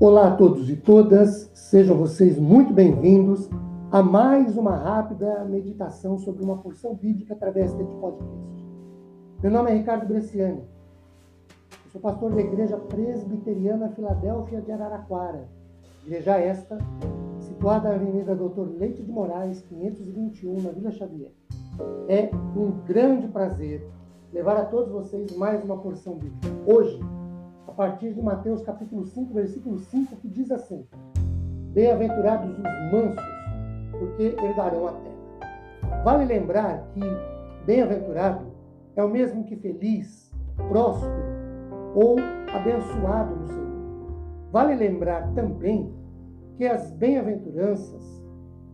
Olá a todos e todas, sejam vocês muito bem-vindos a mais uma rápida meditação sobre uma porção bíblica através deste podcast. Meu nome é Ricardo Bresciani, sou pastor da Igreja Presbiteriana Filadélfia de Araraquara, igreja esta situada na Avenida Doutor Leite de Moraes, 521, na Vila Xavier. É um grande prazer levar a todos vocês mais uma porção bíblica. Hoje, a partir de Mateus capítulo 5, versículo 5, que diz assim: Bem-aventurados os mansos, porque herdarão a terra. Vale lembrar que bem-aventurado é o mesmo que feliz, próspero ou abençoado no Senhor. Vale lembrar também que as bem-aventuranças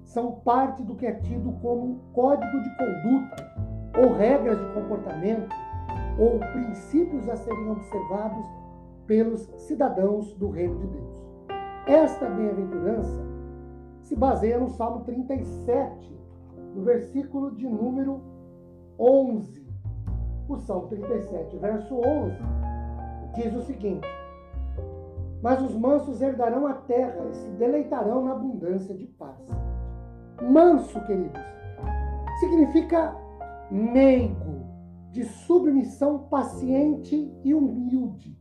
são parte do que é tido como código de conduta ou regras de comportamento ou princípios a serem observados pelos cidadãos do reino de Deus. Esta bem-aventurança se baseia no Salmo 37, no versículo de número 11. O Salmo 37, verso 11, diz o seguinte: Mas os mansos herdarão a terra e se deleitarão na abundância de paz. Manso, queridos, significa meigo, de submissão paciente e humilde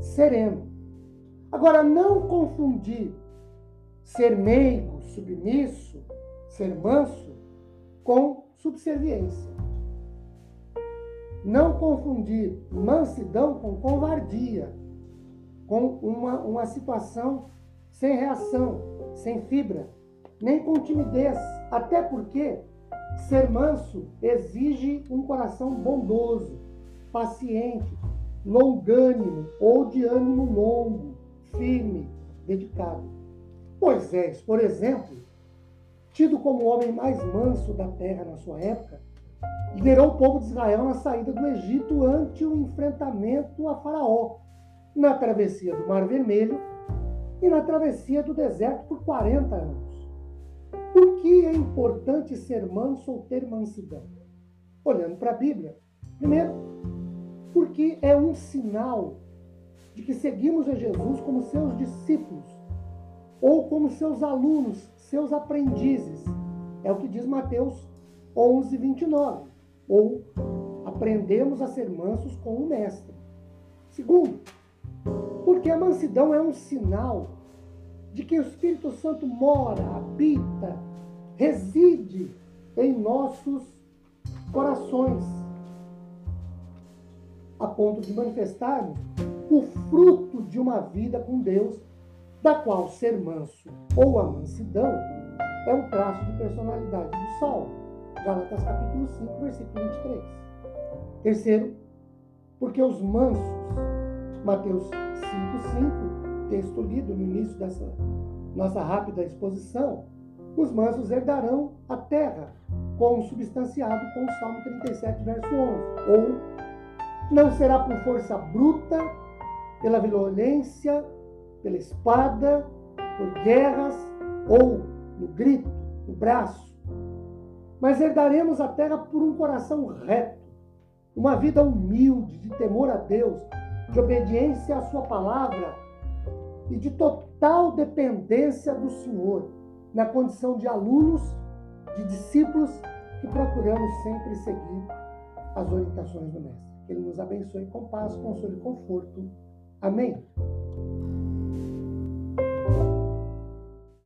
sereno. Agora, não confundir ser meigo, submisso, ser manso, com subserviência. Não confundir mansidão com covardia, com uma, uma situação sem reação, sem fibra, nem com timidez. Até porque ser manso exige um coração bondoso, paciente, longânimo ou de ânimo longo, firme, dedicado. Moisés, por exemplo, tido como o homem mais manso da terra na sua época, liderou o povo de Israel na saída do Egito ante o enfrentamento a Faraó, na travessia do Mar Vermelho e na travessia do deserto por 40 anos. Por que é importante ser manso ou ter mansidão? Olhando para a Bíblia, primeiro, porque é um sinal de que seguimos a Jesus como seus discípulos ou como seus alunos, seus aprendizes. É o que diz Mateus 11, 29. Ou aprendemos a ser mansos com o Mestre. Segundo, porque a mansidão é um sinal de que o Espírito Santo mora, habita, reside em nossos corações a ponto de manifestarmos o fruto de uma vida com Deus, da qual ser manso ou a mansidão é um traço de personalidade do Saulo. Gálatas capítulo 5, versículo 23. Terceiro, porque os mansos, Mateus 5, 5, texto lido no início dessa nossa rápida exposição, os mansos herdarão a terra, como substanciado com o Salmo 37, verso 11, ou não será por força bruta, pela violência, pela espada, por guerras ou no grito, no braço. Mas herdaremos a terra por um coração reto, uma vida humilde, de temor a Deus, de obediência à Sua palavra e de total dependência do Senhor, na condição de alunos, de discípulos que procuramos sempre seguir as orientações do Mestre. Que Ele nos abençoe com paz, consolo e conforto. Amém?